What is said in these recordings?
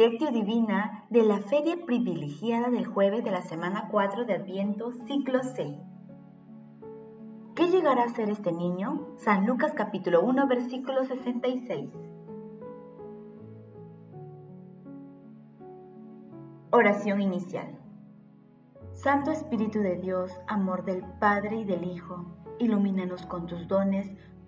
Lectio Divina de la Feria Privilegiada del jueves de la semana 4 de Adviento, ciclo C. ¿Qué llegará a ser este niño? San Lucas capítulo 1, versículo 66. Oración inicial. Santo Espíritu de Dios, amor del Padre y del Hijo, ilumínanos con tus dones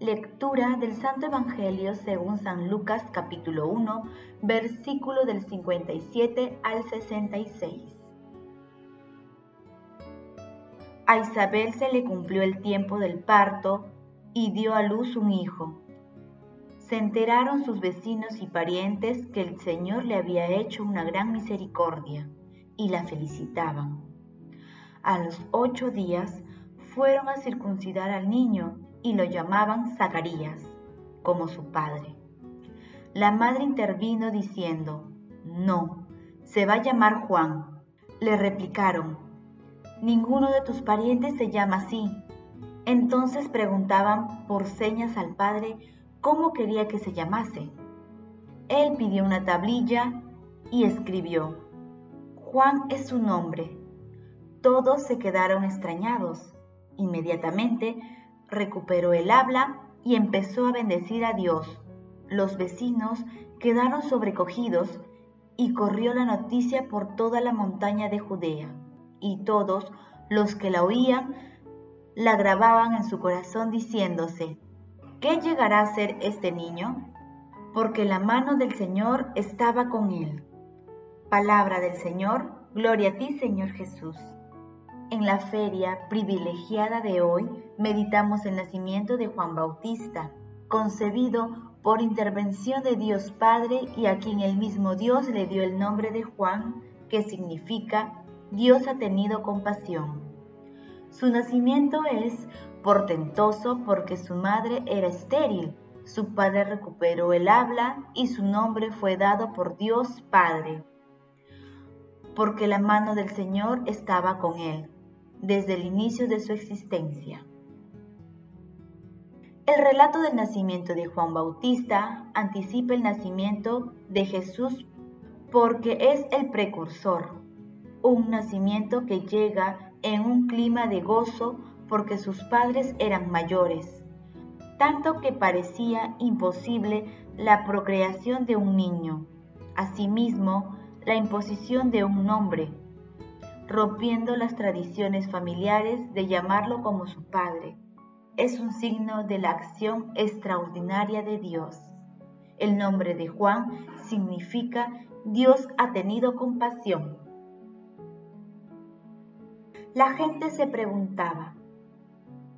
Lectura del Santo Evangelio según San Lucas capítulo 1, versículo del 57 al 66. A Isabel se le cumplió el tiempo del parto y dio a luz un hijo. Se enteraron sus vecinos y parientes que el Señor le había hecho una gran misericordia y la felicitaban. A los ocho días fueron a circuncidar al niño y lo llamaban Zacarías, como su padre. La madre intervino diciendo, no, se va a llamar Juan. Le replicaron, ninguno de tus parientes se llama así. Entonces preguntaban por señas al padre cómo quería que se llamase. Él pidió una tablilla y escribió, Juan es su nombre. Todos se quedaron extrañados. Inmediatamente recuperó el habla y empezó a bendecir a Dios. Los vecinos quedaron sobrecogidos y corrió la noticia por toda la montaña de Judea, y todos los que la oían la grababan en su corazón diciéndose, ¿qué llegará a ser este niño? Porque la mano del Señor estaba con él. Palabra del Señor, gloria a ti Señor Jesús. En la feria privilegiada de hoy meditamos el nacimiento de Juan Bautista, concebido por intervención de Dios Padre y a quien el mismo Dios le dio el nombre de Juan, que significa Dios ha tenido compasión. Su nacimiento es portentoso porque su madre era estéril, su padre recuperó el habla y su nombre fue dado por Dios Padre, porque la mano del Señor estaba con él desde el inicio de su existencia. El relato del nacimiento de Juan Bautista anticipa el nacimiento de Jesús porque es el precursor, un nacimiento que llega en un clima de gozo porque sus padres eran mayores, tanto que parecía imposible la procreación de un niño, asimismo la imposición de un nombre, rompiendo las tradiciones familiares de llamarlo como su padre. Es un signo de la acción extraordinaria de Dios. El nombre de Juan significa Dios ha tenido compasión. La gente se preguntaba,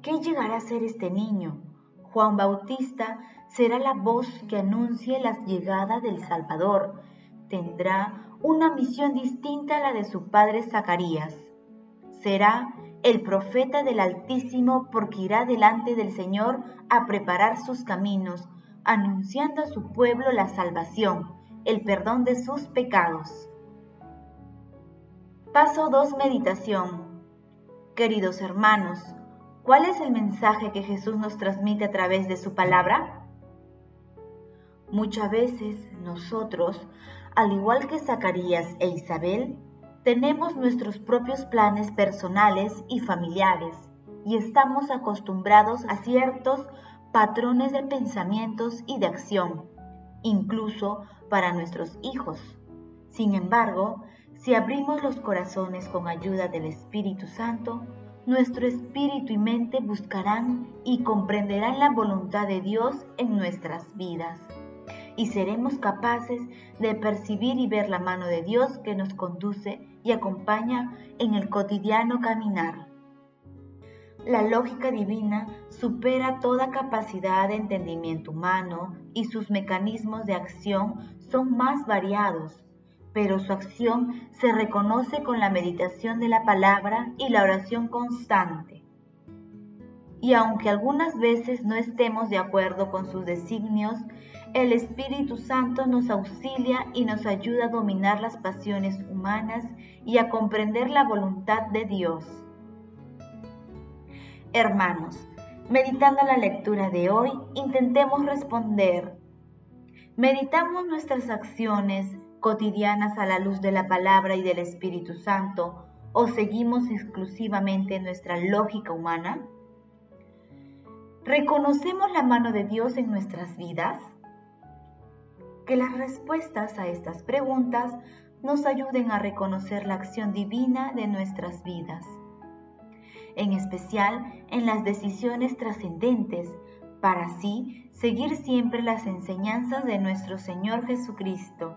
¿qué llegará a ser este niño? Juan Bautista será la voz que anuncie la llegada del Salvador. Tendrá una misión distinta a la de su padre Zacarías. Será el profeta del Altísimo porque irá delante del Señor a preparar sus caminos, anunciando a su pueblo la salvación, el perdón de sus pecados. Paso 2. Meditación. Queridos hermanos, ¿cuál es el mensaje que Jesús nos transmite a través de su palabra? Muchas veces nosotros al igual que Zacarías e Isabel, tenemos nuestros propios planes personales y familiares y estamos acostumbrados a ciertos patrones de pensamientos y de acción, incluso para nuestros hijos. Sin embargo, si abrimos los corazones con ayuda del Espíritu Santo, nuestro espíritu y mente buscarán y comprenderán la voluntad de Dios en nuestras vidas y seremos capaces de percibir y ver la mano de Dios que nos conduce y acompaña en el cotidiano caminar. La lógica divina supera toda capacidad de entendimiento humano y sus mecanismos de acción son más variados, pero su acción se reconoce con la meditación de la palabra y la oración constante. Y aunque algunas veces no estemos de acuerdo con sus designios, el Espíritu Santo nos auxilia y nos ayuda a dominar las pasiones humanas y a comprender la voluntad de Dios. Hermanos, meditando la lectura de hoy, intentemos responder. ¿Meditamos nuestras acciones cotidianas a la luz de la palabra y del Espíritu Santo o seguimos exclusivamente nuestra lógica humana? ¿Reconocemos la mano de Dios en nuestras vidas? Que las respuestas a estas preguntas nos ayuden a reconocer la acción divina de nuestras vidas, en especial en las decisiones trascendentes, para así seguir siempre las enseñanzas de nuestro Señor Jesucristo.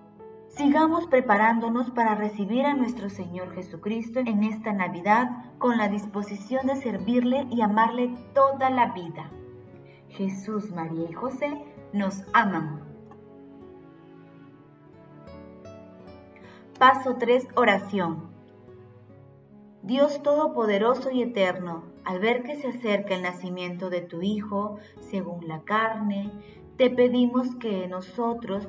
Sigamos preparándonos para recibir a nuestro Señor Jesucristo en esta Navidad con la disposición de servirle y amarle toda la vida. Jesús, María y José nos aman. Paso 3. Oración. Dios Todopoderoso y Eterno, al ver que se acerca el nacimiento de tu Hijo, según la carne, te pedimos que nosotros,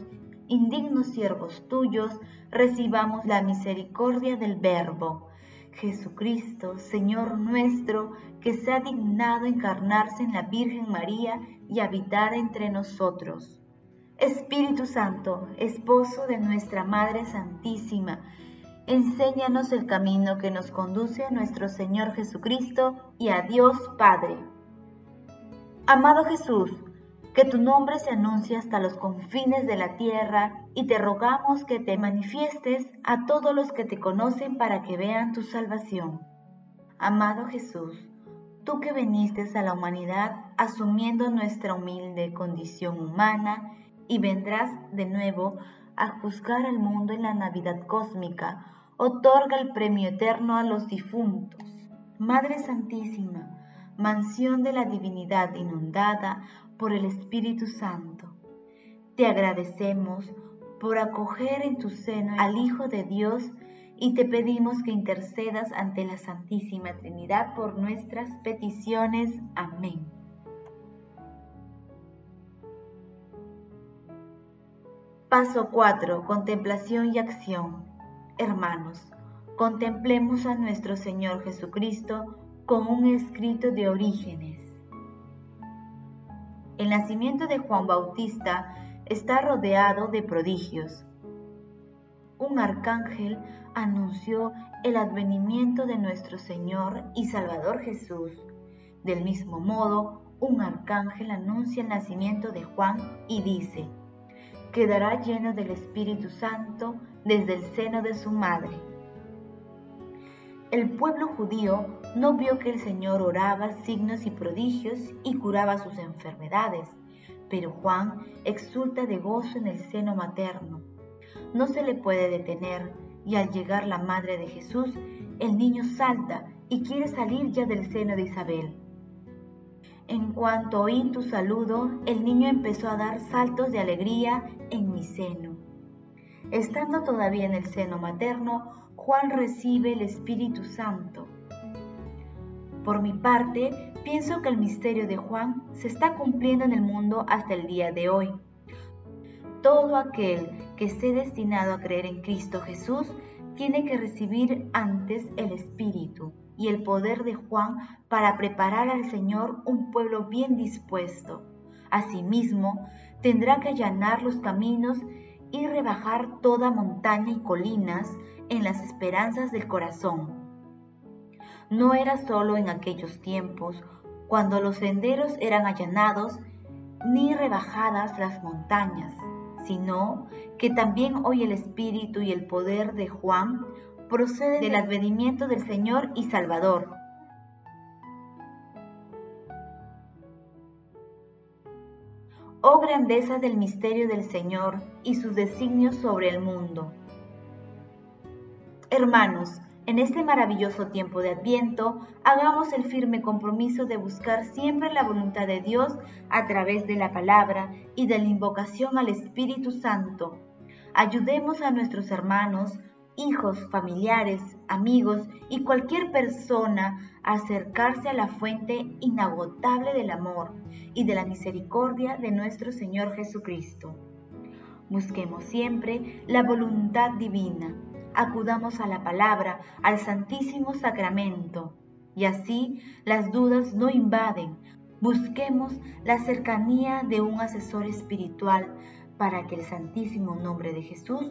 indignos siervos tuyos, recibamos la misericordia del Verbo, Jesucristo, Señor nuestro, que se ha dignado encarnarse en la Virgen María y habitar entre nosotros. Espíritu Santo, esposo de nuestra Madre Santísima, enséñanos el camino que nos conduce a nuestro Señor Jesucristo y a Dios Padre. Amado Jesús, que tu nombre se anuncie hasta los confines de la tierra y te rogamos que te manifiestes a todos los que te conocen para que vean tu salvación. Amado Jesús, tú que viniste a la humanidad asumiendo nuestra humilde condición humana y vendrás de nuevo a juzgar al mundo en la Navidad cósmica, otorga el premio eterno a los difuntos. Madre Santísima, mansión de la divinidad inundada por el Espíritu Santo. Te agradecemos por acoger en tu seno al Hijo de Dios y te pedimos que intercedas ante la Santísima Trinidad por nuestras peticiones. Amén. Paso 4. Contemplación y acción. Hermanos, contemplemos a nuestro Señor Jesucristo con un escrito de orígenes el nacimiento de Juan Bautista está rodeado de prodigios. Un arcángel anunció el advenimiento de nuestro Señor y Salvador Jesús. Del mismo modo, un arcángel anuncia el nacimiento de Juan y dice, quedará lleno del Espíritu Santo desde el seno de su madre el pueblo judío no vio que el Señor oraba signos y prodigios y curaba sus enfermedades, pero Juan exulta de gozo en el seno materno. No se le puede detener y al llegar la madre de Jesús, el niño salta y quiere salir ya del seno de Isabel. En cuanto oí tu saludo, el niño empezó a dar saltos de alegría en mi seno. Estando todavía en el seno materno, Juan recibe el Espíritu Santo. Por mi parte, pienso que el misterio de Juan se está cumpliendo en el mundo hasta el día de hoy. Todo aquel que esté destinado a creer en Cristo Jesús tiene que recibir antes el Espíritu y el poder de Juan para preparar al Señor un pueblo bien dispuesto. Asimismo, tendrá que allanar los caminos y rebajar toda montaña y colinas en las esperanzas del corazón. No era solo en aquellos tiempos, cuando los senderos eran allanados, ni rebajadas las montañas, sino que también hoy el espíritu y el poder de Juan proceden del advenimiento del Señor y Salvador. Oh grandeza del misterio del Señor y sus designios sobre el mundo. Hermanos, en este maravilloso tiempo de Adviento, hagamos el firme compromiso de buscar siempre la voluntad de Dios a través de la palabra y de la invocación al Espíritu Santo. ayudemos a nuestros hermanos, hijos, familiares, amigos y cualquier persona acercarse a la fuente inagotable del amor y de la misericordia de nuestro Señor Jesucristo. Busquemos siempre la voluntad divina, acudamos a la palabra, al Santísimo Sacramento, y así las dudas no invaden. Busquemos la cercanía de un asesor espiritual para que el Santísimo Nombre de Jesús